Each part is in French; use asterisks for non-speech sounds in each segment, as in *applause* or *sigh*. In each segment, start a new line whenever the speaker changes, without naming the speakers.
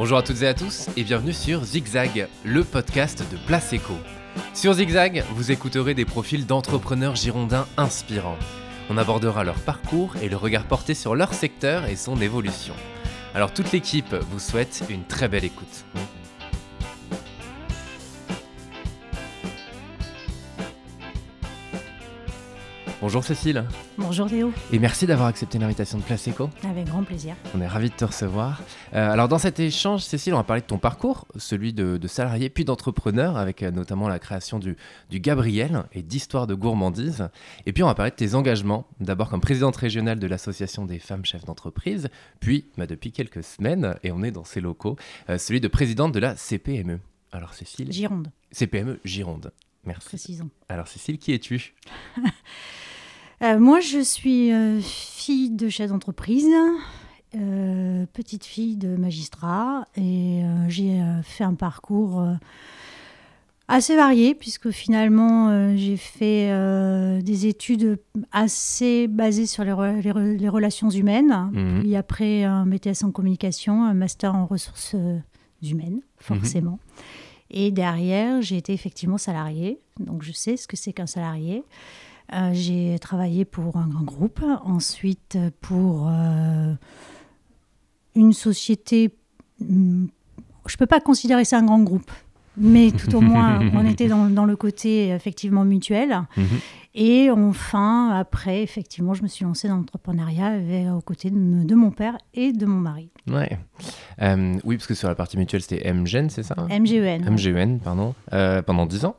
Bonjour à toutes et à tous et bienvenue sur Zigzag, le podcast de Place Eco. Sur Zigzag, vous écouterez des profils d'entrepreneurs girondins inspirants. On abordera leur parcours et le regard porté sur leur secteur et son évolution. Alors toute l'équipe vous souhaite une très belle écoute. Bonjour Cécile.
Bonjour Théo.
Et merci d'avoir accepté l'invitation de Place Eco.
Avec grand plaisir.
On est ravis de te recevoir. Euh, alors dans cet échange, Cécile, on va parler de ton parcours, celui de, salarié puis d'entrepreneur, avec euh, notamment la création du, du Gabriel et d'Histoire de gourmandise. Et puis on va parler de tes engagements, d'abord comme présidente régionale de l'Association des femmes chefs d'entreprise, puis bah, depuis quelques semaines, et on est dans ces locaux, euh, celui de présidente de la CPME. Alors Cécile.
Gironde.
CPME Gironde. Merci.
Précisons.
Alors Cécile, qui es-tu? *laughs*
Euh, moi, je suis euh, fille de chef d'entreprise, euh, petite fille de magistrat, et j'ai fait un parcours assez varié, puisque finalement, j'ai fait des études assez basées sur les, relations humaines,
Mhm.
puis après un BTS en communication, un master en ressources humaines, forcément. Et derrière, j'ai été effectivement salariée, donc je sais ce que c'est qu'un salarié. Euh, j'ai travaillé pour un grand groupe, ensuite pour euh, une société. hmm, Je ne peux pas considérer ça un grand groupe, mais tout au moins, *laughs* on était dans, dans le côté effectivement mutuel.
Mhm.
Et enfin, après, effectivement, je me suis lancée dans l'entrepreneuriat aux côtés de, mon père et de mon mari.
Ouais. Euh, oui, parce que sur la partie mutuelle, c'était MGen, c'est ça?
MGEN.
MGN, pardon, euh, pendant 10 ans.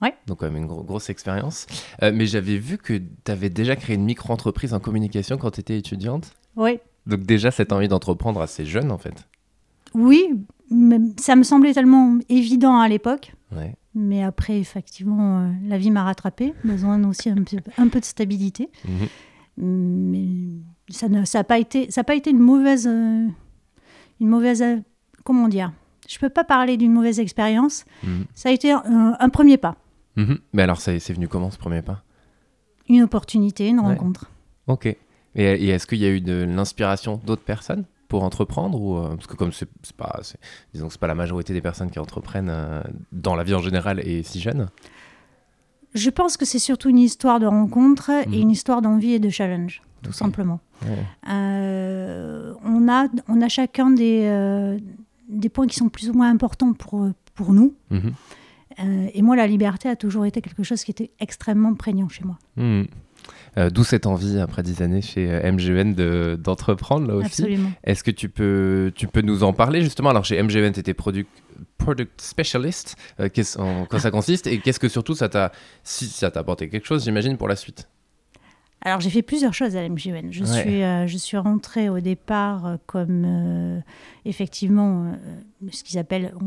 Ouais.
Donc, quand même une gro- grosse expérience. Euh, mais j'avais vu que tu avais déjà créé une micro-entreprise en communication quand tu étais étudiante.
Oui.
Donc, déjà, cette envie d'entreprendre assez jeune, en fait.
Oui, mais ça me semblait tellement évident à l'époque.
Ouais.
Mais après, effectivement, euh, la vie m'a rattrapé. Besoin aussi un peu, un peu de stabilité.
Mhm.
Mais ça n'a ça pas, été- ça a pas été une mauvaise. euh, une mauvaise. comment dire? Je ne peux pas parler d'une mauvaise expérience.
Mhm.
Ça a été un, un premier pas,
Mhm. Mais alors, c'est venu comment ce premier pas?
Une opportunité, une
Ouais.
rencontre.
Ok. Et, et est-ce qu'il y a eu de l'inspiration d'autres personnes pour entreprendre ou euh, parce que comme c'est pas disons c'est pas la majorité des personnes qui entreprennent euh, dans la vie en général et si jeunes?
Je pense que c'est surtout une histoire de rencontre
Mhm.
et une histoire d'envie et de challenge, tout simplement.
Ouais.
Euh, on, a, on a chacun des, euh, des points qui sont plus ou moins importants pour, pour nous.
Mhm.
Euh, et moi, la liberté a toujours été quelque chose qui était extrêmement prégnant chez moi.
Mhm. Euh, D'où cette envie, après 10 années chez euh, MGN, de- d'entreprendre là aussi.
Absolument.
Est-ce que tu peux, tu peux nous en parler justement? Alors chez MGN, tu étais product, product specialist. Euh, qu'est-ce- en quoi ça consiste Et qu'est-ce que surtout ça t'a si ça t'a apporté quelque chose, j'imagine, pour la suite?
Alors, j'ai fait plusieurs choses à la MGN. Je,
Ouais.
suis, euh, je suis rentrée au départ comme, effectivement, ce qu'ils appellent, on,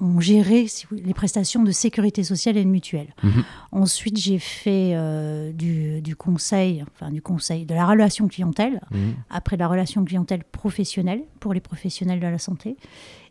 on gérait si vous- les prestations de sécurité sociale et de mutuelle.
Mhm.
Ensuite, j'ai fait euh, du, du conseil, enfin du conseil, de la relation clientèle.
Mhm.
après la relation clientèle professionnelle pour les professionnels de la santé.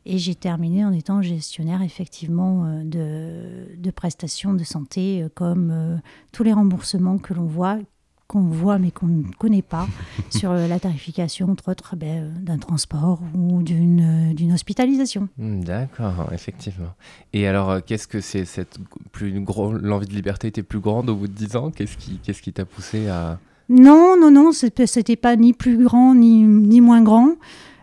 Et j'ai terminé en étant gestionnaire effectivement euh, de, de prestations de santé euh, comme tous les remboursements que l'on voit qu'on voit mais qu'on ne connaît pas *laughs* sur euh, la tarification entre autres ben, euh, d'un transport ou d'une euh, d'une hospitalisation.
Hmm, D'accord, effectivement. Et alors, qu'est-ce que c'est cette plus gros l'envie de liberté était plus grande au bout de 10 ans? Qu'est-ce qui, qu'est-ce qui t'a poussé à
Non, non, non, c'était c'était pas ni plus grand ni, ni moins grand.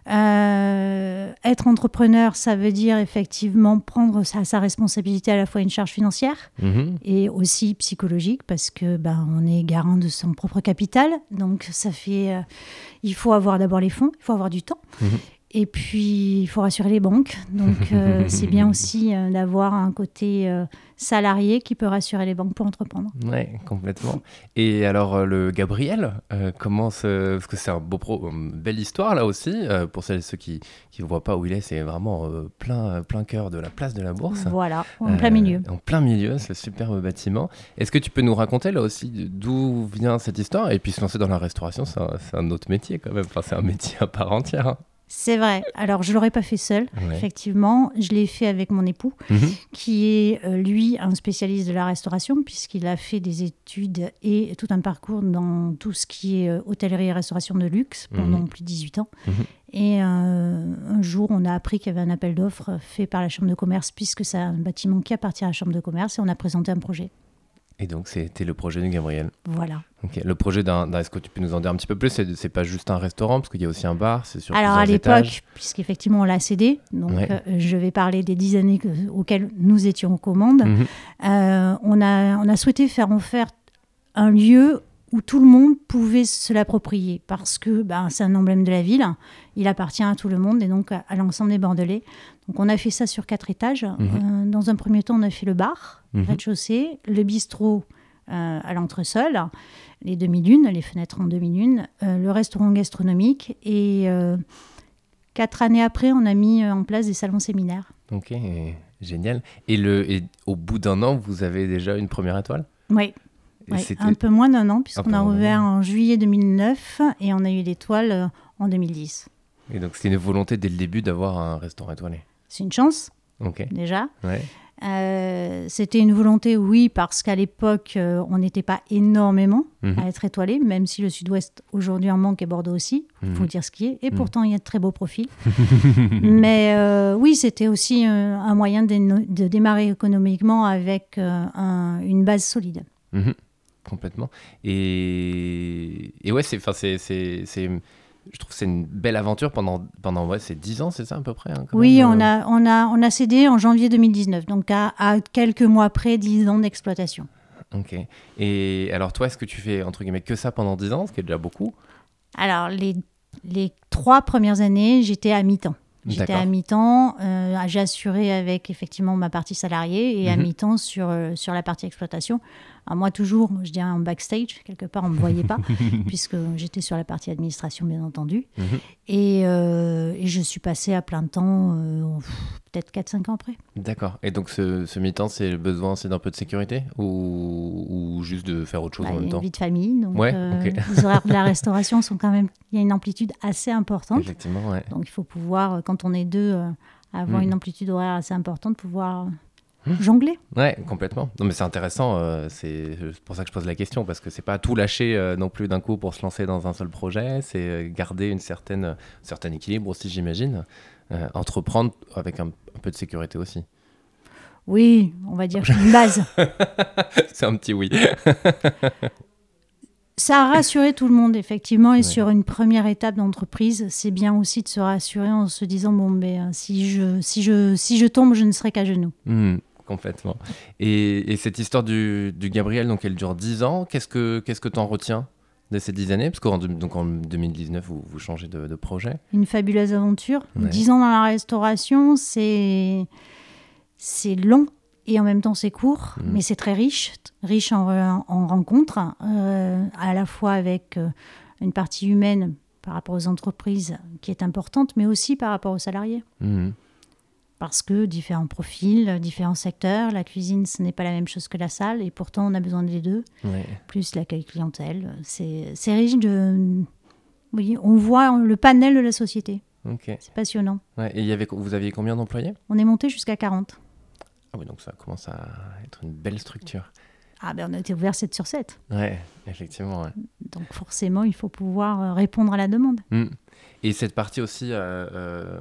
Euh, être entrepreneur, ça veut dire effectivement prendre sa, sa responsabilité à la fois une charge financière
Mhm.
et aussi psychologique parce que ben on est garant de son propre capital. Donc ça fait, euh, il faut avoir d'abord les fonds, il faut avoir du temps.
Mhm.
Et puis, il faut rassurer les banques. Donc, euh, *laughs* c'est bien aussi euh, d'avoir un côté euh, salarié qui peut rassurer les banques pour entreprendre.
Ouais, complètement. Et alors, le Gabriel, comment. Parce que c'est un beau pro... une belle histoire là aussi. pour celles et ceux qui ne voient pas où il est, c'est vraiment plein, plein cœur de la place de la Bourse.
Voilà, en plein milieu.
En plein milieu, ce superbe bâtiment. Est-ce que tu peux nous raconter là aussi d'où vient cette histoire? Et puis se lancer dans la restauration, c'est un, c'est un autre métier quand même. Enfin, c'est un métier à part entière. hein.
C'est vrai. Alors, je ne l'aurais pas fait seul, effectivement. Je l'ai fait avec mon époux, mhm. qui est, euh, lui, un spécialiste de la restauration, puisqu'il a fait des études et tout un parcours dans tout ce qui est euh, hôtellerie et restauration de luxe pendant mhm. plus de 18 ans. Mhm. Et euh, un jour, on a appris qu'il y avait un appel d'offres fait par la Chambre de commerce, puisque c'est un bâtiment qui appartient à la Chambre de commerce, et on a présenté un projet.
Et donc, c'était le projet de Gabriel.
Voilà.
Le projet d'un. Est-ce que tu peux nous en dire un petit peu plus? C'est pas juste un restaurant, parce qu'il y a aussi un bar.
Sur Alors, à l'époque, puisqu'effectivement, on l'a cédé, donc euh, je vais parler des dix années auxquelles nous étions aux commandes. Mhm. Euh, on, a, on a souhaité faire en faire un lieu où tout le monde pouvait se l'approprier, parce que ben, c'est un emblème de la ville, il appartient à tout le monde et donc à, l'ensemble des Bordelais. Donc on a fait ça sur quatre étages. Mhm. Euh, dans un premier temps, on a fait le bar, mhm. rez-de-chaussée, le bistrot euh, à l'entresol, les demi-lunes, les fenêtres en demi-lune, euh, le restaurant gastronomique et quatre années après, on a mis en place des salons séminaires.
Ok, génial. Et, le, et au bout d'un an, vous avez déjà une première étoile?
Oui un peu moins d'un an, puisqu'on a ouvert en juillet 2009 et on a eu l'étoile euh, en 2010.
Et donc c'était une volonté dès le début d'avoir un restaurant étoilé
C'est une chance, déjà. Euh, c'était une volonté, oui, parce qu'à l'époque, euh, on n'était pas énormément mhm. à être étoilé, même si le sud-ouest aujourd'hui en manque et Bordeaux aussi, il faut mhm. dire ce qui est. Et mhm. pourtant, il y a de très beaux profils. *laughs* Mais oui, c'était aussi un moyen de, démarrer économiquement avec une base solide
complètement. Et, et ouais, c'est, c'est, c'est, je trouve que c'est une belle aventure pendant, pendant ouais, c'est 10 ans, c'est ça à peu près hein,
Oui, on, a, on, a, on a cédé en janvier 2019, donc à, à quelques mois près, 10 ans d'exploitation.
Ok. Et alors toi, est-ce que tu fais entre guillemets que ça pendant 10 ans, ce qui est déjà beaucoup?
Alors les, les trois premières années, j'étais à mi-temps. J'étais à mi-temps, euh, j'ai assuré avec effectivement ma partie salariée et à mhm. mi-temps sur, euh, sur la partie exploitation moi, toujours, je dirais en backstage, quelque part, on ne me voyait pas, *laughs* puisque j'étais sur la partie administration, bien entendu. Mhm. Euh, et, je suis passée à plein temps, euh, peut-être 4-5 ans après.
D'accord. Et donc, ce, mi-temps, c'est le besoin, c'est d'un peu de sécurité ou, juste de faire autre chose
bah,
en même temps
Une vie de famille. Donc, euh, *laughs* les horaires de la restauration sont quand même. Il y a une amplitude assez importante.
Effectivement, ouais.
Donc, il faut pouvoir, quand on est deux, avoir mhm. une amplitude horaire assez importante, pouvoir jongler.
Ouais, complètement. Non, mais c'est intéressant. Euh, c'est pour ça que je pose la question parce que c'est pas tout lâcher euh, non plus d'un coup pour se lancer dans un seul projet. C'est euh, garder une certaine, certain équilibre aussi, j'imagine. entreprendre avec un, peu de sécurité aussi.
Oui, on va dire une base. *laughs*
c'est un petit oui. *laughs*
ça a rassuré tout le monde, effectivement. Et sur une première étape d'entreprise, c'est bien aussi de se rassurer en se disant bon, ben, si, je, si, je, si je tombe, je ne serai qu'à genoux.
Mmh complètement. Et, cette histoire du, Gabriel, donc elle dure 10 ans. Qu'est-ce que qu'est-ce que tu en retiens de ces 10 années? Parce qu'en donc en 2019, vous, vous changez de, projet.
Une fabuleuse aventure. 10 ans dans la restauration, c'est c'est long et en même temps c'est court, mm. mais c'est très riche, riche en, en rencontres, euh, à la fois avec euh, une partie humaine par rapport aux entreprises qui est importante, mais aussi par rapport aux salariés. Mm parce que différents profils, différents secteurs, la cuisine, ce n'est pas la même chose que la salle, et pourtant on a besoin des deux, plus l'accueil clientèle. C'est riche de... Oui, on voit le panel de la société. C'est passionnant.
et y avait, vous aviez combien d'employés?
On est monté jusqu'à 40.
Ah oui, donc ça commence à être une belle structure.
Ah ben on a été ouvert 7 sur 7.
Ouais, effectivement.
Donc forcément, il faut pouvoir euh, répondre à la demande.
Mmh. Et cette partie aussi, euh, euh,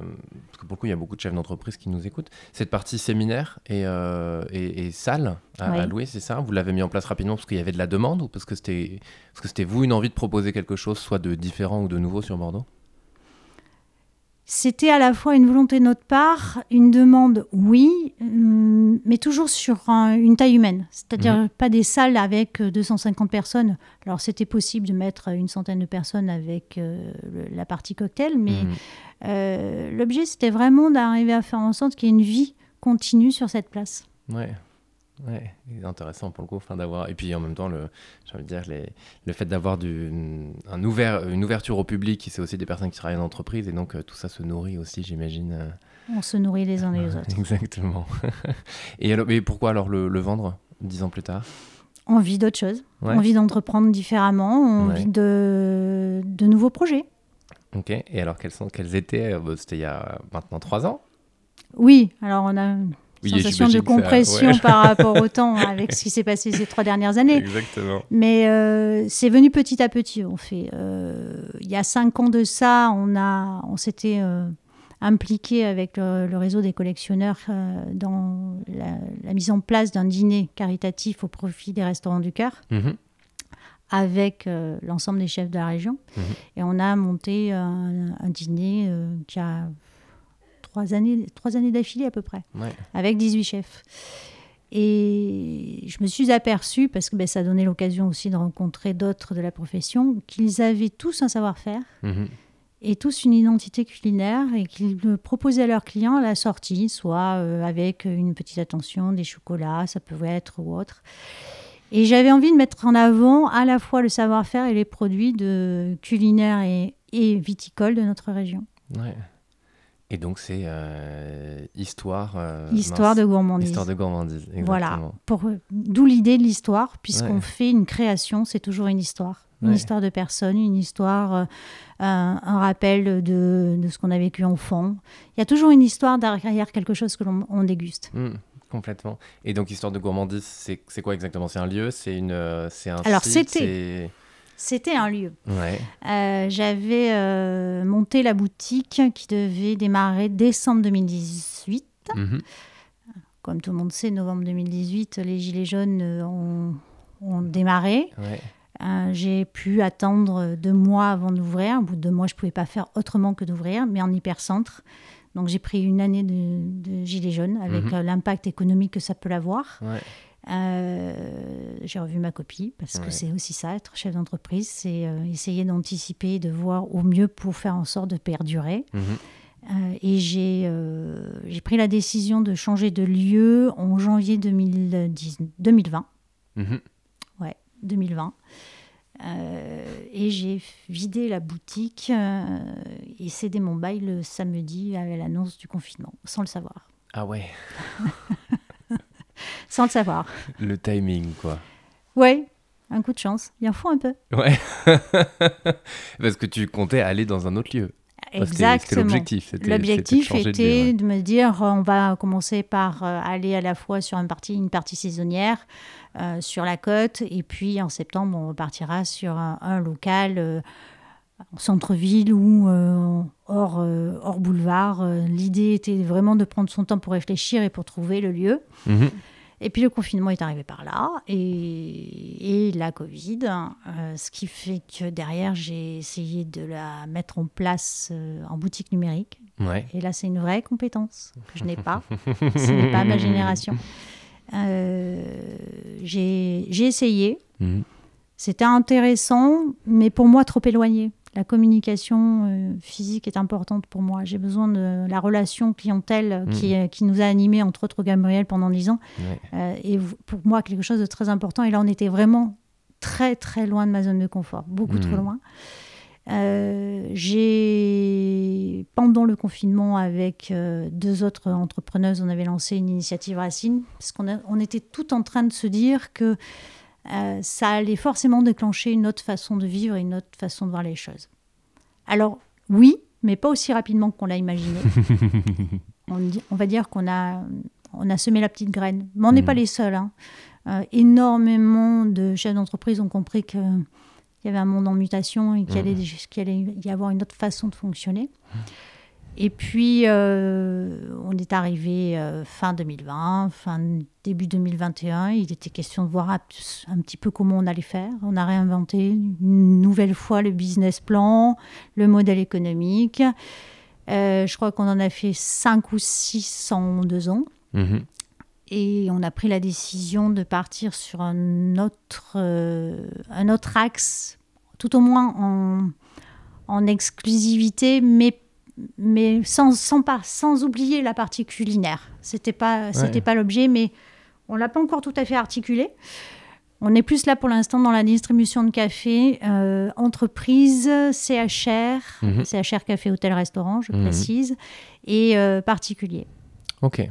parce que beaucoup, il y a beaucoup de chefs d'entreprise qui nous écoutent, cette partie séminaire et, euh, et, salle à, louer, c'est ça? Vous l'avez mis en place rapidement parce qu'il y avait de la demande ou parce que c'était vous une envie de proposer quelque chose, soit de différent ou de nouveau sur Bordeaux?
C'était à la fois une volonté de notre part, une demande, oui, hum, mais toujours sur une taille humaine. C'est-à-dire mhm. pas des salles avec 250 euh, personnes. Alors c'était possible de mettre une centaine de personnes avec euh, la partie cocktail, mais mhm. euh, l'objet c'était vraiment d'arriver à faire en sorte qu'il y ait une vie continue sur cette place.
Ouais. Ouais, intéressant pour le coup, enfin, d'avoir et puis en même temps le, j'ai dire les, le fait d'avoir du, un ouvert, une ouverture au public, c'est aussi des personnes qui travaillent en entreprise et donc euh, tout ça se nourrit aussi, j'imagine. Euh.
On se nourrit les uns les autres. *laughs*
Exactement. *laughs* et alors, mais pourquoi alors le, le vendre dix ans plus tard?
Envie d'autre chose, envie d'entreprendre différemment, envie de, de nouveaux projets.
Ok, et alors quelles, sont, quelles étaient euh, C'était il y a maintenant trois ans?
Oui, alors on a une sensation de compression par rapport au *laughs* temps avec ce qui s'est passé ces trois dernières années.
Exactement.
Mais euh, c'est venu petit à petit, on fait. Euh, il y a cinq ans de ça, on, a, on s'était impliqué avec le, réseau des collectionneurs dans la, mise en place d'un dîner caritatif au profit des restaurants du cœur. Mhm avec euh, l'ensemble des chefs de la région. Mhm. Et on a monté un, dîner euh, qui a trois années, trois années d'affilée à peu près, avec 18 chefs. Et je me suis aperçue, parce que ben, ça donnait l'occasion aussi de rencontrer d'autres de la profession, qu'ils avaient tous un savoir-faire mhm. et tous une identité culinaire et qu'ils proposaient à leurs clients à la sortie, soit euh, avec une petite attention, des chocolats, ça pouvait être ou autre. Et j'avais envie de mettre en avant à la fois le savoir-faire et les produits de culinaires et, et viticoles de notre région.
Ouais. Et donc c'est euh, histoire. Euh,
histoire de gourmandise.
Histoire de gourmandise. Exactement.
Voilà. Pour d'où l'idée de l'histoire, puisqu'on fait une création, c'est toujours une histoire. Une histoire de personne, une histoire, euh, un, rappel de, de ce qu'on a vécu enfant. Il y a toujours une histoire derrière quelque chose que l'on déguste.
Mmh. Complètement. Et donc, Histoire de gourmandise, c'est quoi exactement? C'est un lieu? C'est une c'est un
Alors, c'était c'était un lieu.
Ouais.
Euh, J'avais euh, monté la boutique qui devait démarrer décembre 2018. Mhm. Comme tout le monde sait, novembre 2018, les Gilets jaunes euh, ont, ont démarré.
Ouais.
Euh, j'ai pu attendre deux mois avant d'ouvrir. Au bout de deux mois, je ne pouvais pas faire autrement que d'ouvrir, mais en hypercentre. Donc j'ai pris une année de, de gilet jaune avec mhm. l'impact économique que ça peut avoir. Euh, j'ai revu ma copie parce que c'est aussi ça, être chef d'entreprise, c'est euh, essayer d'anticiper, de voir au mieux pour faire en sorte de perdurer. Mhm. et j'ai pris la décision de changer de lieu en janvier 2010, 2020. Mhm. Ouais, 2020. Euh, et j'ai vidé la boutique euh, et cédé mon bail le samedi à l'annonce du confinement, sans le savoir.
Ah ouais *laughs*
Sans le savoir.
Le timing, quoi.
Ouais, un coup de chance. Il en faut un peu.
Ouais. *laughs* Parce que tu comptais aller dans un autre lieu.
Exactement.
C'était l'objectif.
L'objectif était de, me dire on va commencer par euh, aller à la fois sur une partie, une partie saisonnière, euh, sur la côte, et puis en septembre, on repartira sur un, local euh, en centre-ville ou hors, hors boulevard. L'idée était vraiment de prendre son temps pour réfléchir et pour trouver le lieu. Mhm. Et puis le confinement est arrivé par là et, et la Covid, euh, ce qui fait que derrière j'ai essayé de la mettre en place euh, en boutique numérique. Et là c'est une vraie compétence que je n'ai pas. Ce n'est pas ma génération. Euh, j'ai essayé. Mhm. C'était intéressant, mais pour moi trop éloigné la communication euh, physique est importante pour moi. J'ai besoin de la relation clientèle qui, mm. qui, nous a animés, entre autres Gabriel, pendant dix ans. Euh, et pour moi, quelque chose de très important. Et là, on était vraiment très, très loin de ma zone de confort, beaucoup trop mm. loin. Euh, j'ai, pendant le confinement, avec deux autres entrepreneuses, on avait lancé une initiative Racine, parce qu'on on était tout en train de se dire que euh, ça allait forcément déclencher une autre façon de vivre et une autre façon de voir les choses. Alors oui, mais pas aussi rapidement qu'on l'a imaginé. *laughs* on, va dire qu'on a, on a semé la petite graine. Mais on n'est pas mm. les seuls. Hein. Euh, énormément de chefs d'entreprise ont compris qu'il y avait un monde en mutation et qu'il mm. allait, y avoir une autre façon de fonctionner. Et puis, euh, on est arrivé euh, fin 2020, fin début 2021. Il était question de voir un, petit peu comment on allait faire. On a réinventé une nouvelle fois le business plan, le modèle économique. Euh, je crois qu'on en a fait 5 ou 6 en deux ans. Mhm. Et on a pris la décision de partir sur un autre, un autre axe, tout au moins en, en exclusivité, mais mais sans, sans, pas, sans oublier la partie culinaire. C'était pas, c'était pas l'objet, mais on l'a pas encore tout à fait articulé. On est plus là pour l'instant dans la distribution de café, euh, entreprise, CHR, mhm. CHR café, hôtel, restaurant, je mhm. précise, et euh, particulier.
Ok.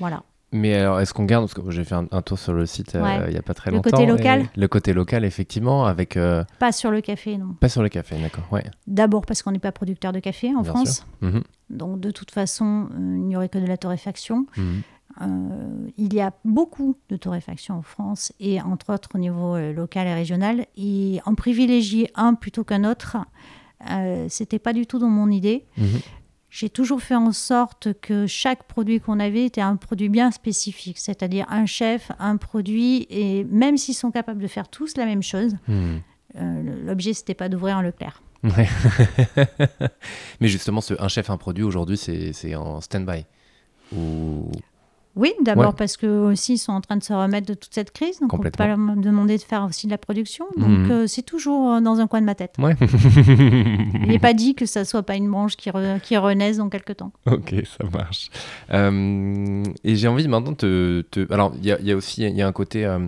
Voilà.
Mais alors, est-ce qu'on garde, parce que j'ai fait un, tour sur le site euh,
Ouais.
il n'y a pas très
Le
longtemps.
côté local
et Le côté local, effectivement, avec... euh,
Pas sur le café, non.
pas sur le café, d'accord, ouais.
D'abord parce qu'on n'est pas producteur de café en
Bien
France.
Mhm,
Donc de toute façon, euh, il n'y aurait que de la torréfaction.
mhm.
Il y a beaucoup de torréfaction en France et entre autres au niveau local et régional. Et en privilégier un plutôt qu'un autre, euh, c'était pas du tout dans mon idée.
Mhm.
J'ai toujours fait en sorte que chaque produit qu'on avait était un produit bien spécifique, c'est-à-dire un chef, un produit, et même s'ils sont capables de faire tous la même chose,
Mhm.
euh, l'objet c'était pas d'ouvrir un Leclerc.
Ouais. *laughs* Mais justement, ce un chef, un produit, aujourd'hui, c'est c'est en stand-by. Ou...
Oui, d'abord
Ouais.
parce que aussi ils sont en train de se remettre de toute cette crise, donc on peut pas leur demander de faire aussi de la production. Donc
Mhm.
euh, c'est toujours euh, dans un coin de ma tête.
Ouais. *laughs*
Il n'est pas dit que ça soit pas une branche qui, re- qui renaisse dans quelques temps.
Ok, ça marche. Euh, et j'ai envie maintenant de te, te- Alors, il y a, il y a aussi il y a un côté. euh,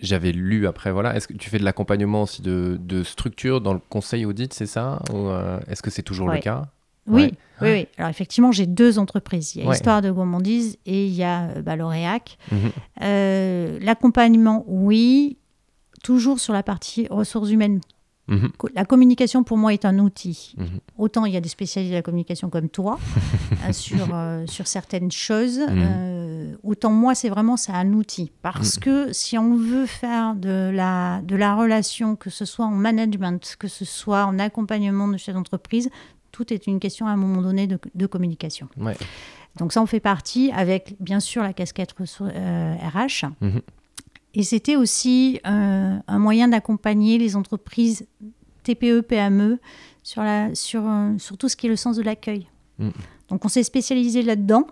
J'avais lu après, voilà. Est-ce que tu fais de l'accompagnement aussi de, de structure dans le conseil audit, c'est ça? Ou euh, est-ce que c'est toujours le cas?
Oui,
Ouais.
oui, oui. Alors effectivement, j'ai deux entreprises. Il y a
Ouais.
Histoire de gourmandise et il y a euh, bah, L'Oréac.
Mhm.
Euh, L'accompagnement, oui. Toujours sur la partie ressources humaines.
Mhm.
La communication, pour moi, est un outil.
Mhm.
Autant il y a des spécialistes de la communication comme toi *laughs* euh, sur, euh, sur certaines choses, autant moi, c'est vraiment c'est un outil. Parce que si on veut faire de la, de la relation, que ce soit en management, que ce soit en accompagnement de chef d'entreprise, tout est une question à un moment donné de, de communication.
Ouais.
Donc ça, on fait partie avec, bien sûr, la casquette ressour- euh, RH.
Mhm.
Et c'était aussi euh, un moyen d'accompagner les entreprises TPE, PME sur, la, sur, euh, sur tout ce qui est le sens de l'accueil.
Mhm.
Donc on s'est spécialisé là-dedans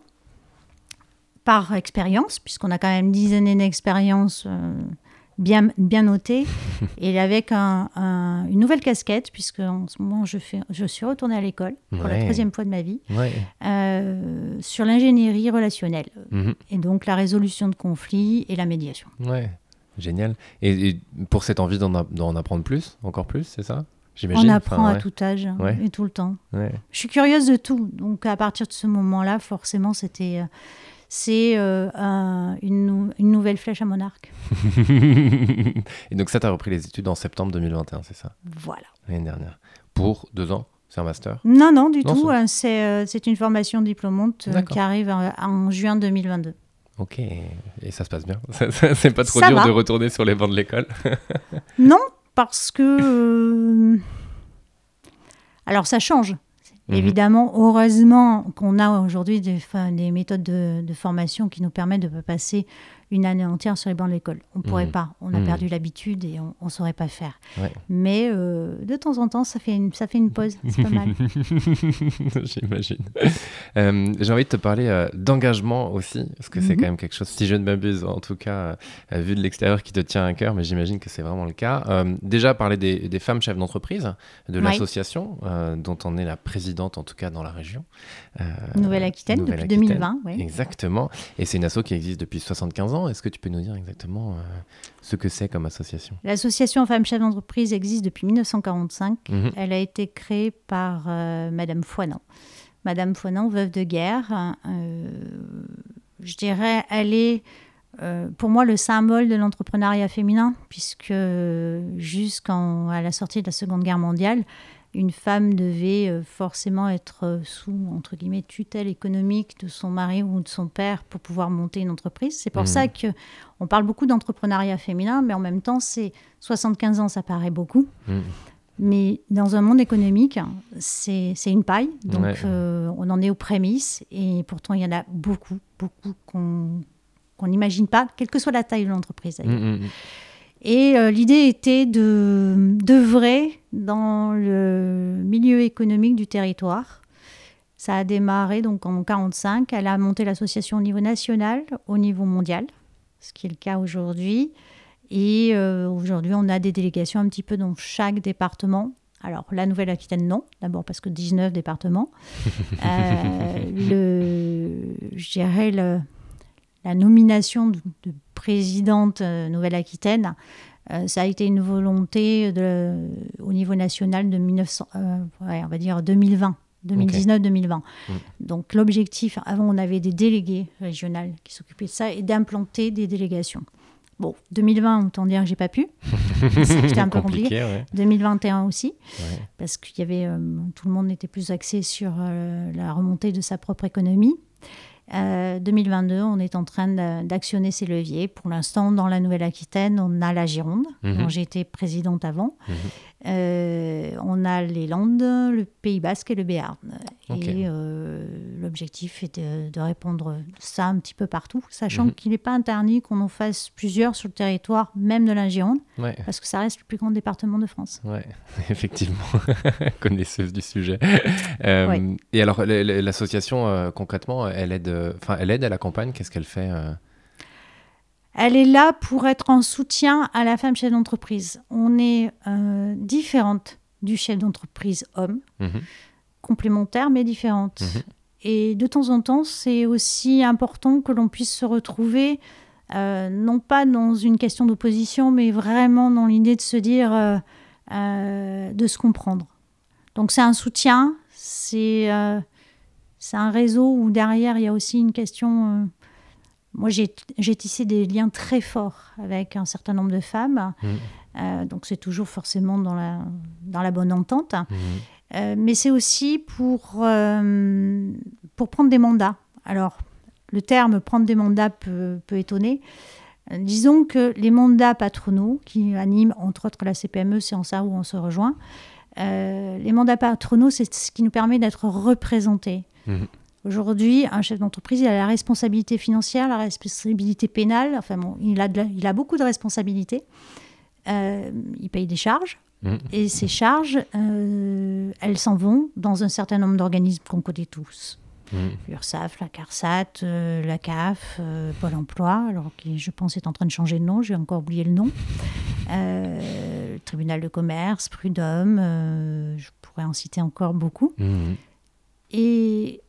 par expérience, puisqu'on a quand même dizaine d'années d'expérience euh, bien, bien notée, *laughs* et avec un- un- une nouvelle casquette, puisque en ce moment je, fais, je suis retournée à l'école pour la troisième fois de ma vie,
Ouais.
euh, sur l'ingénierie relationnelle,
Mhm.
et donc la résolution de conflits et la médiation.
Ouais. Génial. Et, et pour cette envie d'en apprendre plus, encore plus, c'est ça?
On apprend
Enfin,
à tout âge
Ouais.
et tout le temps.
Ouais.
Je suis curieuse de tout. Donc à partir de ce moment-là, forcément, c'était euh, c'est euh, un- une, nou- une nouvelle flèche à mon arc. *laughs*
et donc ça, tu as repris les études en septembre 2021, c'est ça?
Voilà.
L'année dernière. Pour deux ans C'est un master?
Non, non, du
Non,
tout.
c'est-
hein, euh, c'est une formation diplômante euh, qui arrive en, en juin 2022.
Ok, et ça se passe bien? C'est pas trop
Ça
dur
va.
de retourner sur les bancs de l'école?
Non, parce que... Alors ça change.
Mhm.
Évidemment, heureusement qu'on a aujourd'hui des, méthodes de, de formation qui nous permettent de pas passer une année entière sur les bancs de l'école. On ne pourrait
Mhm.
pas. On a
Mhm.
perdu l'habitude et on ne saurait pas faire.
Ouais.
Mais euh, de temps en temps, ça fait une, ça fait une pause. C'est pas mal. *laughs*
J'imagine. Euh, J'ai envie de te parler euh, d'engagement aussi, parce que c'est quand même quelque chose, si je ne m'abuse, en tout cas, vu de l'extérieur, qui te tient à cœur, mais j'imagine que c'est vraiment le cas. Déjà, parler des, des femmes chefs d'entreprise, de l'association, dont on est la présidente, en tout cas, dans la région. Euh,
Nouvelle-Aquitaine depuis
Nouvelle-Aquitaine.
2020. ouais.
Exactement. Et c'est une asso qui existe depuis 75 ans. Est-ce que tu peux nous dire exactement euh, ce que c'est comme association?
L'association Femmes Chefs d'entreprise existe depuis 1945.
Mhm.
Elle a été créée par euh, Madame Foinan. Madame Foinan, veuve de guerre, hein, euh, je dirais, elle est euh, pour moi le symbole de l'entrepreneuriat féminin, puisque jusqu'à la sortie de la Seconde Guerre mondiale, une femme devait euh, forcément être euh, sous, entre guillemets, tutelle économique de son mari ou de son père pour pouvoir monter une entreprise. C'est pour
Mhm.
ça que on parle beaucoup d'entrepreneuriat féminin, mais en même temps, c'est 75 ans, ça paraît beaucoup.
Mhm.
Mais dans un monde économique, c'est une paille. Donc,
Ouais.
euh, on en est aux prémices. Et pourtant, il y en a beaucoup, beaucoup qu'on n'imagine pas, quelle que soit la taille de l'entreprise. d'ailleurs.
Mhm, mhm.
Et euh, l'idée était de d'œuvrer dans le milieu économique du territoire. Ça a démarré donc en 45. Elle a monté l'association au niveau national, au niveau mondial, ce qui est le cas aujourd'hui. Et euh, aujourd'hui, on a des délégations un petit peu dans chaque département. Alors, la Nouvelle-Aquitaine, non. D'abord parce que 19 départements. *laughs* Euh, le, je dirais le, la nomination de, de présidente euh, Nouvelle-Aquitaine, euh, ça a été une volonté de, au niveau national de 1900, euh, ouais, on va dire 2020. 2019-2020. Donc l'objectif, avant on avait des délégués régionaux qui s'occupaient de ça et d'implanter des délégations. Bon, 2020, autant dire que j'ai pas pu. *laughs* C'était un peu compliqué. 2021 aussi, parce qu'il y avait euh, tout le monde était plus axé sur euh, la remontée de sa propre économie. 2022, euh, on est en train d'actionner ces leviers. Pour l'instant, dans la Nouvelle-Aquitaine, on a la Gironde, mhm. dont j'ai été présidente avant. Mhm. Euh, on a les Landes, le Pays Basque et le Béarn. Et euh, l'objectif est de, répondre ça un petit peu partout, sachant mhm. qu'il n'est pas interdit qu'on en fasse plusieurs sur le territoire, même de la Gironde, parce que ça reste le plus grand département de France.
Oui, *laughs* effectivement, *laughs* connaisseuse du sujet. Et alors, l'association, concrètement, elle aide enfin, elle aide, elle accompagne, qu'est-ce qu'elle fait euh
Elle est là pour être en soutien à la femme chef d'entreprise. On est euh, différente du chef d'entreprise homme, mhm. complémentaire mais différente. Mhm. Et de temps en temps, c'est aussi important que l'on puisse se retrouver, non pas dans une question d'opposition, mais vraiment dans l'idée de se dire, de se comprendre. Donc c'est un soutien, c'est c'est un réseau où derrière, il y a aussi une question. Euh, moi, j'ai tissé des liens très forts avec un certain nombre de femmes. Mmh. Euh, donc, c'est toujours forcément dans la, dans la bonne entente. Mmh. Euh, mais c'est aussi pour, pour prendre des mandats. Alors, le terme prendre des mandats peut, peut étonner. Disons que les mandats patronaux qui animent entre autres la CPME, c'est en ça où on se rejoint. les mandats patronaux, c'est ce qui nous permet d'être représentés. Mhm. Aujourd'hui, un chef d'entreprise, il a la responsabilité financière, la responsabilité pénale. Enfin, bon, il, a il a beaucoup de responsabilités. Euh, il paye des charges. Mhm. Et ces charges, euh, elles s'en vont dans un certain nombre d'organismes qu'on connaît tous. Mmh. L'URSSAF, la CARSAT, euh, la CAF, Pôle emploi, alors qui, je pense, est en train de changer de nom, j'ai encore oublié le nom. le tribunal de commerce, Prud'homme, je pourrais en citer encore beaucoup. Mhm. Et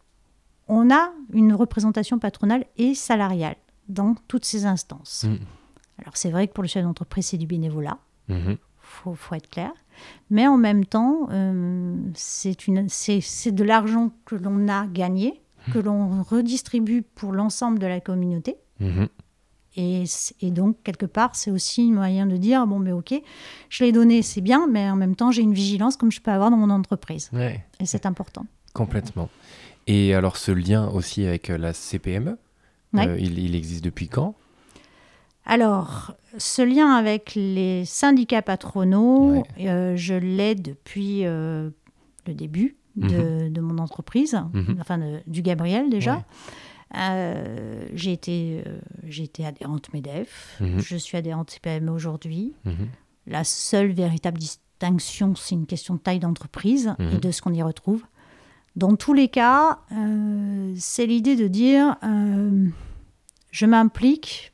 on a une représentation patronale et salariale dans toutes ces instances. Mm. Alors c'est vrai que pour le chef d'entreprise, c'est du bénévolat. Il mm-hmm. faut, être clair. Mais en même temps, euh, c'est de l'argent que l'on a gagné, mm. que l'on redistribue pour l'ensemble de la communauté. Et, et, donc, quelque part, c'est aussi un moyen de dire, bon, mais ok, je l'ai donné, c'est bien, mais en même temps, j'ai une vigilance comme je peux avoir dans mon entreprise. Et c'est important.
Complètement. Et alors ce lien aussi avec euh, la CPME, euh, il, existe depuis quand?
Alors, ce lien avec les syndicats patronaux, euh, je l'ai depuis le début de, mhm. mon entreprise, mhm. enfin du Gabriel déjà. j'ai été, été adhérente MEDEF, mhm. je suis adhérente CPME aujourd'hui. La seule véritable distinction, c'est une question de taille d'entreprise et de ce qu'on y retrouve. Dans tous les cas, euh, c'est l'idée de dire euh, je m'implique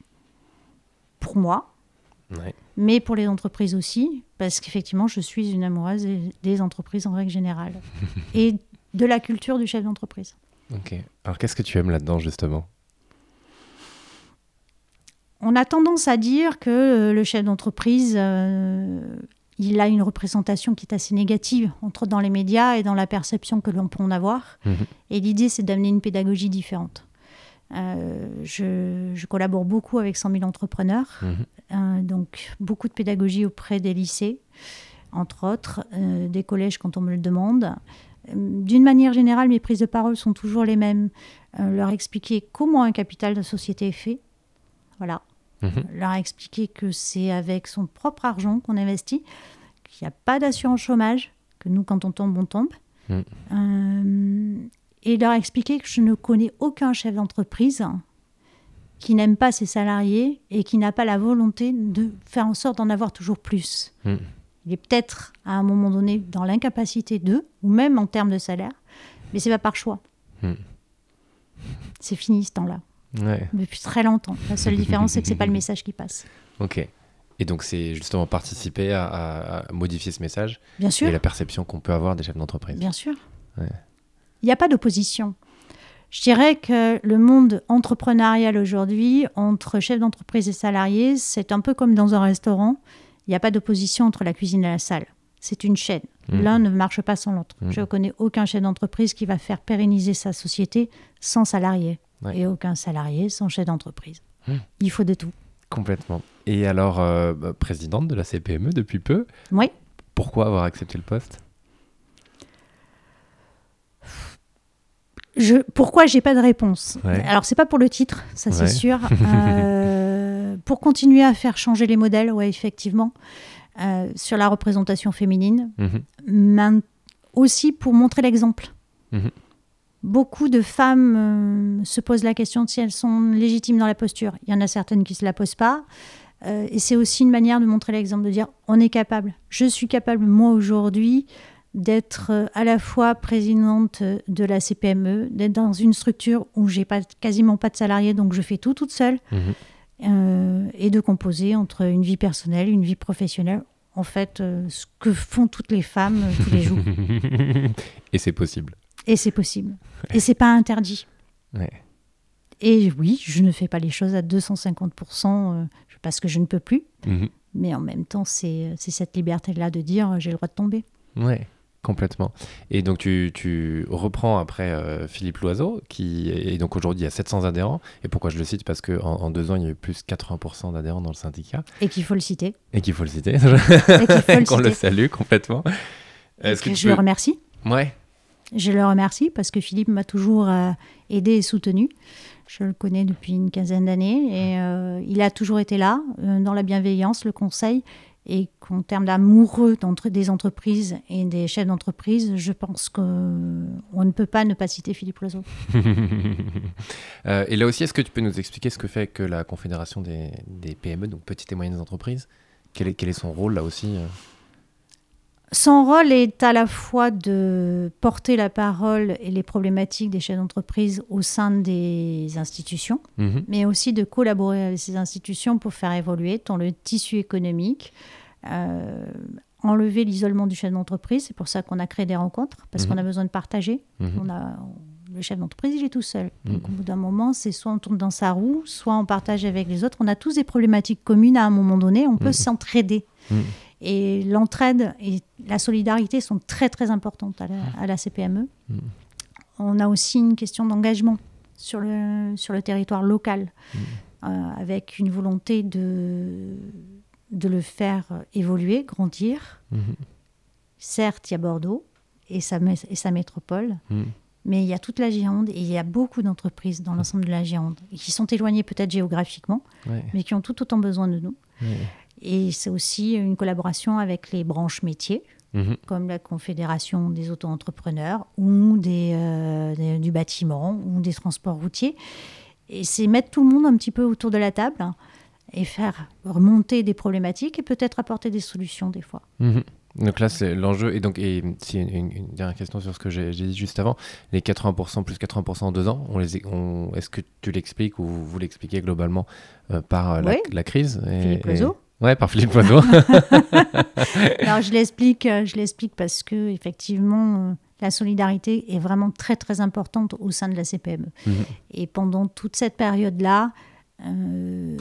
pour moi, mais pour les entreprises aussi, parce qu'effectivement, je suis une amoureuse des entreprises en règle générale *laughs* et de la culture du chef d'entreprise.
Ok. Alors, qu'est-ce que tu aimes là-dedans, justement?
On a tendance à dire que euh, le chef d'entreprise, il a une représentation qui est assez négative entre dans les médias et dans la perception que l'on peut en avoir. Mhm. Et l'idée, c'est d'amener une pédagogie différente. Euh, je, collabore beaucoup avec 100 000 entrepreneurs, mhm. euh, donc beaucoup de pédagogie auprès des lycées, entre autres, euh, des collèges quand on me le demande. D'une manière générale, mes prises de parole sont toujours les mêmes. leur expliquer comment un capital de société est fait. Voilà, Mhm. leur expliquer que c'est avec son propre argent qu'on investit, qu'il n'y a pas d'assurance chômage, que nous, quand on tombe, on tombe. Mhm. Euh, et leur expliquer que je ne connais aucun chef d'entreprise qui n'aime pas ses salariés et qui n'a pas la volonté de faire en sorte d'en avoir toujours plus. Mhm. Il est peut-être à un moment donné dans l'incapacité d'eux, ou même en termes de salaire, mais c'est pas par choix. C'est fini ce temps-là depuis très longtemps. La seule différence, c'est que c'est pas le *laughs* message qui passe.
Ok. Et donc, c'est justement participer à, modifier ce message
Bien sûr.
et la perception qu'on peut avoir des chefs d'entreprise.
Bien sûr. Il n'y a pas d'opposition. Je dirais que le monde entrepreneurial aujourd'hui, entre chefs d'entreprise et salariés, c'est un peu comme dans un restaurant. Il n'y a pas d'opposition entre la cuisine et la salle. c'est une chaîne.
Mhm.
L'un ne marche pas sans l'autre.
Mhm.
Je ne connais aucun chef d'entreprise qui va faire pérenniser sa société sans salarié.
Ouais.
Et aucun salarié sans chef d'entreprise.
Mhm.
Il faut de tout.
Complètement. Et alors, euh, bah, présidente de la CPME depuis peu,
Oui.
pourquoi avoir accepté le poste?
Je, pourquoi j'ai pas de réponse?
Ouais.
Alors c'est pas pour le titre, ça c'est sûr. *laughs* Euh, pour continuer à faire changer les modèles, ouais effectivement, euh, sur la représentation féminine, mais aussi pour montrer l'exemple.
Mhm.
Beaucoup de femmes euh, se posent la question de si elles sont légitimes dans la posture. Il y en a certaines qui ne se la posent pas. Euh, et c'est aussi une manière de montrer l'exemple, de dire on est capable. Je suis capable, moi aujourd'hui, d'être euh, à la fois présidente de la CPME, d'être dans une structure où j'ai pas, quasiment pas de salariés, donc je fais tout toute seule, euh, et de composer entre une vie personnelle, une vie professionnelle. En fait, euh, ce que font toutes les femmes euh, tous les jours. *laughs*
Et c'est possible.
Et c'est possible. Et c'est pas interdit.
Ouais.
Et oui, je ne fais pas les choses à 250% euh, parce que je ne peux plus.
Mhm.
Mais en même temps, c'est c'est cette liberté-là de dire euh, j'ai le droit de tomber.
Ouais, complètement. Et donc tu, tu reprends après euh, Philippe Loiseau, qui est donc aujourd'hui a 700 adhérents. Et pourquoi je le cite? Parce qu'en en, deux ans, il y a eu plus 80% d'adhérents dans le syndicat.
Et qu'il faut le citer.
Et qu'il faut le citer.
Et *laughs* le
Qu'on le salue complètement.
Et
Est-ce que,
je le remercie.
Ouais.
Je le remercie parce que Philippe m'a toujours euh, aidé et soutenu. Je le connais depuis une quinzaine d'années et euh, il a toujours été là, euh, dans la bienveillance, le conseil. Et qu'en termes d'amoureux des entreprises et des chefs d'entreprise, je pense qu'on ne peut pas ne pas citer Philippe Loiseau. *laughs*
Euh, et là aussi, est-ce que tu peux nous expliquer ce que fait que la Confédération des, des PME, donc petites et moyennes entreprises? Quel est, quel est son rôle là aussi euh?
Son rôle est à la fois de porter la parole et les problématiques des chefs d'entreprise au sein des institutions,
Mhm.
mais aussi de collaborer avec ces institutions pour faire évoluer tant le tissu économique, euh, enlever l'isolement du chef d'entreprise. C'est pour ça qu'on a créé des rencontres, parce
Mhm.
qu'on a besoin de partager.
Mhm.
On a, le chef d'entreprise, il est tout seul. Donc,
Mhm.
au bout d'un moment, c'est soit on tourne dans sa roue, soit on partage avec les autres. On a tous des problématiques communes à un moment donné. On peut
Mhm.
s'entraider. Et l'entraide et la solidarité sont très, très importantes à la, à la CPME.
Mhm.
On a aussi une question d'engagement sur le, sur le territoire local,
Mhm.
euh, avec une volonté de, de le faire évoluer, grandir.
Mhm.
Certes, il y a Bordeaux et sa, et sa métropole, mais il y a toute la Gironde et il y a beaucoup d'entreprises dans l'ensemble de la Gironde qui sont éloignées peut-être géographiquement,
Ouais,
mais qui ont tout autant besoin de nous.
ouais.
Et c'est aussi une collaboration avec les branches métiers,
Mhm.
comme la Confédération des auto-entrepreneurs ou des, euh, des- du bâtiment ou des transports routiers. Et c'est mettre tout le monde un petit peu autour de la table hein, et faire remonter des problématiques et peut-être apporter des solutions des fois.
Mhm. Donc là, c'est l'enjeu. Et donc, et si une, dernière question sur ce que j'ai dit juste avant, les 80% plus 80% en deux ans, on les, est-ce que tu l'expliques ou vous l'expliquez globalement euh, par euh, la,
Oui.
la crise et-
Philippe Loiseau.
Ouais, par Philippe Loiseau. *laughs*
Alors je l'explique, euh, je l'explique parce que effectivement la solidarité est vraiment très très importante au sein de la CPME.
Mhm.
Et pendant toute cette période-là, euh,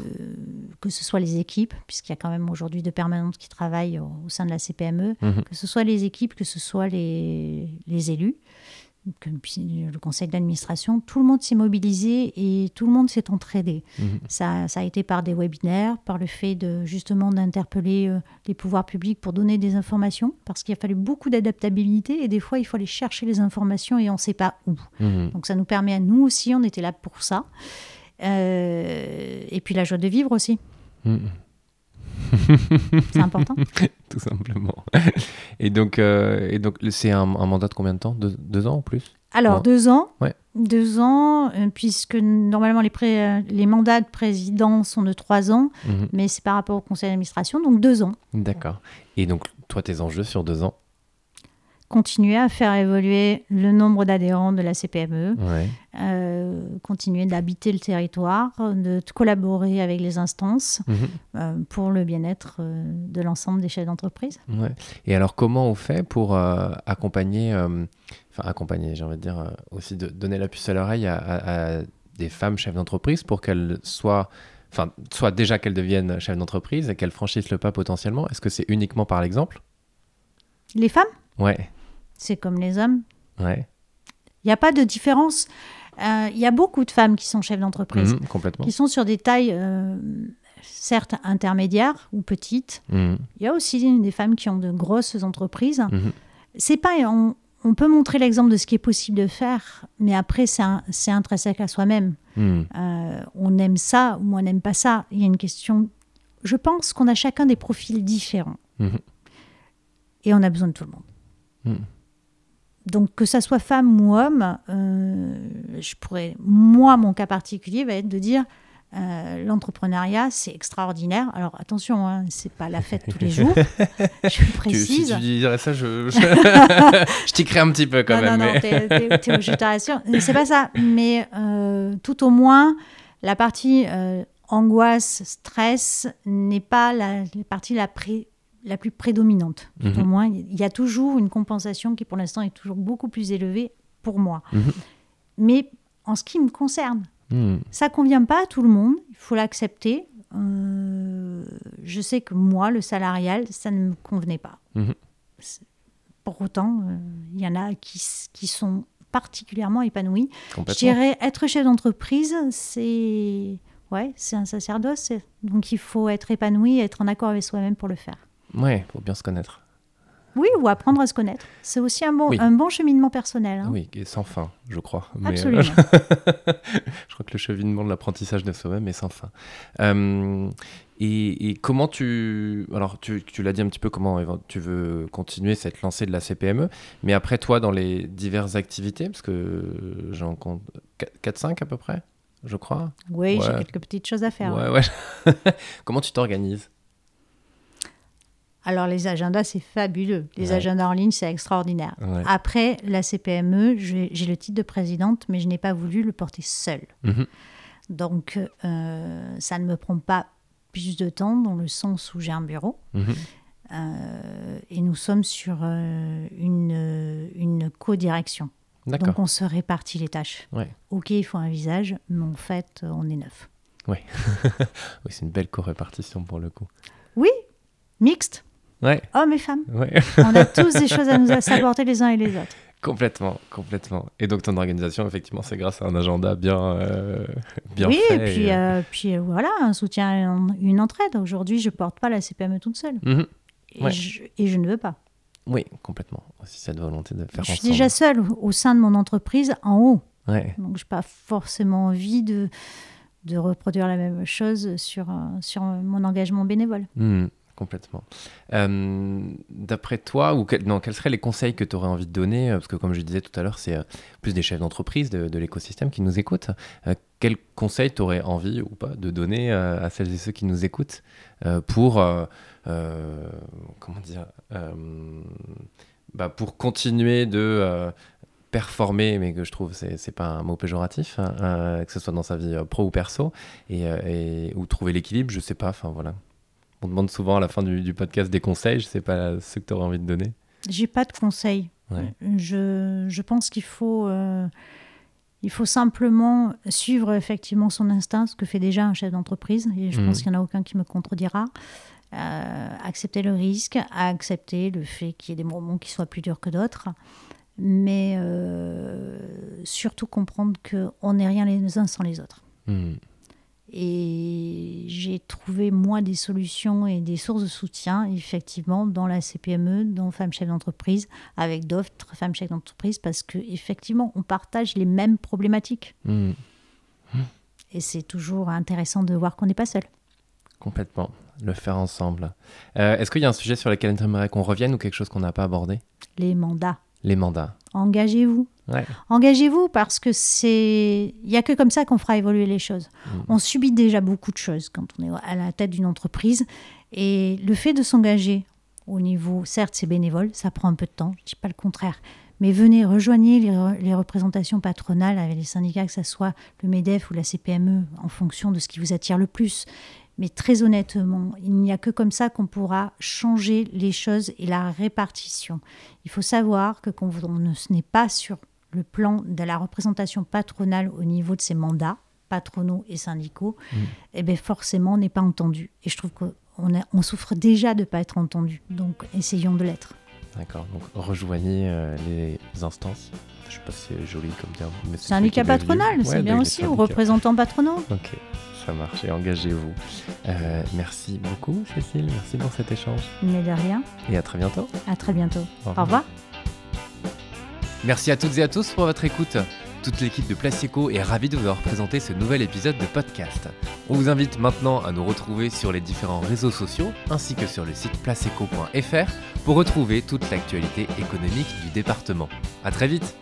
que ce soit les équipes, puisqu'il y a quand même aujourd'hui de permanentes qui travaillent au, au sein de la CPME,
Mhm.
que ce soit les équipes, que ce soit les, les élus, le conseil d'administration, tout le monde s'est mobilisé et tout le monde s'est entraidé.
Mhm.
Ça, ça a été par des webinaires, par le fait de justement d'interpeller euh, les pouvoirs publics pour donner des informations, parce qu'il a fallu beaucoup d'adaptabilité et des fois il faut aller chercher les informations et on ne sait pas où.
Mhm.
Donc ça nous permet à nous aussi, on était là pour ça. Euh, et puis la joie de vivre aussi,
Mhm.
C'est *laughs* important.
Tout simplement. Et donc, euh, et donc c'est un, un mandat de combien de temps? Deux, deux ans ou plus?
Alors
Ouais.
deux ans,
Ouais.
deux ans, euh, puisque normalement les, pré- euh, les mandats de président sont de trois ans,
Mhm.
mais c'est par rapport au conseil d'administration, donc deux ans.
D'accord. Et donc, toi, tes enjeux sur deux ans
Continuer à faire évoluer le nombre d'adhérents de la CPME,
Ouais.
euh, continuer d'habiter le territoire, de collaborer avec les instances
Mhm.
euh, pour le bien-être euh, de l'ensemble des chefs d'entreprise.
Ouais. Et alors, comment on fait pour accompagner, enfin accompagner, j'ai envie de dire, aussi de donner la puce à l'oreille à, à- à des femmes chefs d'entreprise pour qu'elles soient, enfin, soit déjà qu'elles deviennent chefs d'entreprise et qu'elles franchissent le pas potentiellement? Est-ce que c'est uniquement par l'exemple?
Les femmes,
Ouais,
c'est comme les hommes.
ouais.
Il n'y a pas de différence. Euh, Il y a beaucoup de femmes qui sont chefs d'entreprise,
Mhm, complètement.
qui sont sur des tailles, euh, certes intermédiaires ou petites.
Mhm,
Il y a aussi des femmes qui ont de grosses entreprises.
mhm.
C'est pas, on, on peut montrer l'exemple de ce qui est possible de faire, mais après, c'est intrinsèque à soi-même. Euh, on aime ça ou on n'aime pas ça. Il y a une question. Je pense qu'on a chacun des profils différents. Et on a besoin de tout le monde. Donc, que ça soit femme ou homme, euh, je pourrais. Moi, mon cas particulier va être de dire euh, l'entrepreneuriat, c'est extraordinaire. Alors, attention, hein, c'est pas la fête tous les jours. *laughs* je
Tu, si
précise.
tu dirais ça, je, je, *laughs* je t'y crée un petit peu quand
non,
même.
non, non,
mais-
t'es- t'es- t'es- je te rassure. C'est pas ça. Mais euh, tout au moins, la partie euh, angoisse, stress n'est pas la, la partie la, pré- la plus prédominante. Tout
Mhm.
au moins, il y a toujours une compensation qui, pour l'instant, est toujours beaucoup plus élevée pour moi.
Mhm.
Mais en ce qui me concerne,
Mhm.
ça convient pas à tout le monde. Il faut l'accepter. Euh, je sais que moi, le salarial, ça ne me convenait pas.
Mhm.
Pour autant, euh, il y en a qui, sont particulièrement épanouis. Je dirais, être chef d'entreprise, c'est ouais, c'est un sacerdoce. Donc il faut être épanoui, être en accord avec soi-même pour le faire.
Ouais, faut bien se connaître.
Oui, ou apprendre à se connaître. C'est aussi un bon,
Oui.
un bon cheminement personnel. hein.
Oui, et sans fin, je crois. Mais, euh,
Absolument. *laughs*
je crois que le cheminement de l'apprentissage de soi-même est sans fin. Euh, et, et comment tu... Alors, tu, tu l'as dit un petit peu, comment tu veux continuer cette lancée de la CPME, mais après, toi, dans les diverses activités, parce que j'en compte 4-5 à peu près, je crois.
Oui, j'ai quelques petites choses à faire.
Ouais, ouais. *laughs* comment tu t'organises?
Alors les agendas, c'est fabuleux. Les
Ouais.
agendas en ligne, c'est extraordinaire.
Ouais.
Après, la CPME, j'ai le titre de présidente, mais je n'ai pas voulu le porter seule.
Mhm.
Donc, euh, ça ne me prend pas plus de temps dans le sens où j'ai un bureau.
Mhm.
Euh, et nous sommes sur euh, une, une co-direction. Donc, on se répartit les tâches.
Ouais.
Ok, il faut un visage, mais en fait, on est neuf. *laughs*
Oui, c'est une belle co-répartition pour le coup.
Oui, mixte,
Ouais,
hommes et femmes.
ouais. *laughs*
On a tous des choses à nous apporter les uns et les autres.
Complètement, complètement. Et donc ton organisation, effectivement, c'est grâce à un agenda bien, euh, bien
oui,
fait.
et puis,
et, euh,
euh, puis euh, voilà, un soutien, une, entraide. Aujourd'hui, je porte pas la CPME toute seule.
mhm.
Et,
Ouais.
je, et je ne veux pas.
Oui, complètement. Aussi cette volonté de faire
je suis déjà seule au- sein de mon entreprise en haut.
Ouais.
Donc, je n'ai pas forcément envie de, de reproduire la même chose sur, sur mon engagement bénévole.
Mhm, complètement. Euh, D'après toi, ou non, quels seraient les conseils que tu aurais envie de donner euh, Parce que comme je disais tout à l'heure, c'est euh, plus des chefs d'entreprise de, l'écosystème qui nous écoutent. Quels conseils tu aurais envie ou pas de donner à celles et ceux qui nous écoutent pour, comment dire, bah, pour continuer de performer, mais que je trouve c'est c'est pas un mot péjoratif, hein, que ce soit dans sa vie pro ou perso, et, ou trouver l'équilibre, je sais pas, enfin voilà. On demande souvent à la fin du, du podcast des conseils, je sais pas ce que tu aurais envie de donner.
J'ai pas de conseils.
Ouais.
Je, je pense qu'il faut, euh, il faut simplement suivre effectivement son instinct, ce que fait déjà un chef d'entreprise. Et je
Mhm.
pense qu'il n'y en a aucun qui me contredira. Euh, accepter le risque, accepter le fait qu'il y ait des moments qui soient plus durs que d'autres. Mais euh, surtout comprendre qu'on n'est rien les uns sans les autres.
Hmm.
Et j'ai trouvé, moi, des solutions et des sources de soutien, effectivement, dans la CPME, dans Femmes Chefs d'entreprise, avec d'autres femmes chefs d'entreprise, parce qu'effectivement, on partage les mêmes problématiques.
Hmm.
Et c'est toujours intéressant de voir qu'on n'est pas seul.
Complètement, le faire ensemble. Euh, Est-ce qu'il y a un sujet sur lequel tu aimerais qu'on revienne ou quelque chose qu'on n'a pas abordé?
Les mandats.
Les mandats.
Engagez-vous.
Ouais.
Engagez-vous parce que c'est. Il n'y a que comme ça qu'on fera évoluer les choses.
Mhm.
On subit déjà beaucoup de choses quand on est à la tête d'une entreprise. Et le fait de s'engager au niveau, certes, c'est bénévole, ça prend un peu de temps, je ne dis pas le contraire. Mais venez, rejoignez les, re- les représentations patronales avec les syndicats, que ce soit le MEDEF ou la CPME, en fonction de ce qui vous attire le plus. Mais très honnêtement, il n'y a que comme ça qu'on pourra changer les choses et la répartition. Il faut savoir que quand on ne ce n'est pas sur le plan de la représentation patronale au niveau de ses mandats patronaux et syndicaux, eh bien forcément on n'est pas entendu. Et je trouve qu'on a- on souffre déjà de ne pas être entendu. Donc essayons de l'être.
D'accord, donc rejoignez euh, les instances. Je sais pas si c'est joli comme terme. mais c'est
Syndicat patronal,
Ouais,
c'est bien aussi, ou
syndicats.
représentant patronaux.
Ok, ça marche et engagez-vous. Euh, merci beaucoup Cécile, merci pour cet échange
Mais de rien.
et à très bientôt.
À très bientôt.
Au
Au revoir.
Merci à toutes et à tous pour votre écoute. Toute l'équipe de Placeco est ravie de vous avoir présenté ce nouvel épisode de podcast. On vous invite maintenant à nous retrouver sur les différents réseaux sociaux ainsi que sur le site placeco.fr pour retrouver toute l'actualité économique du département. À très vite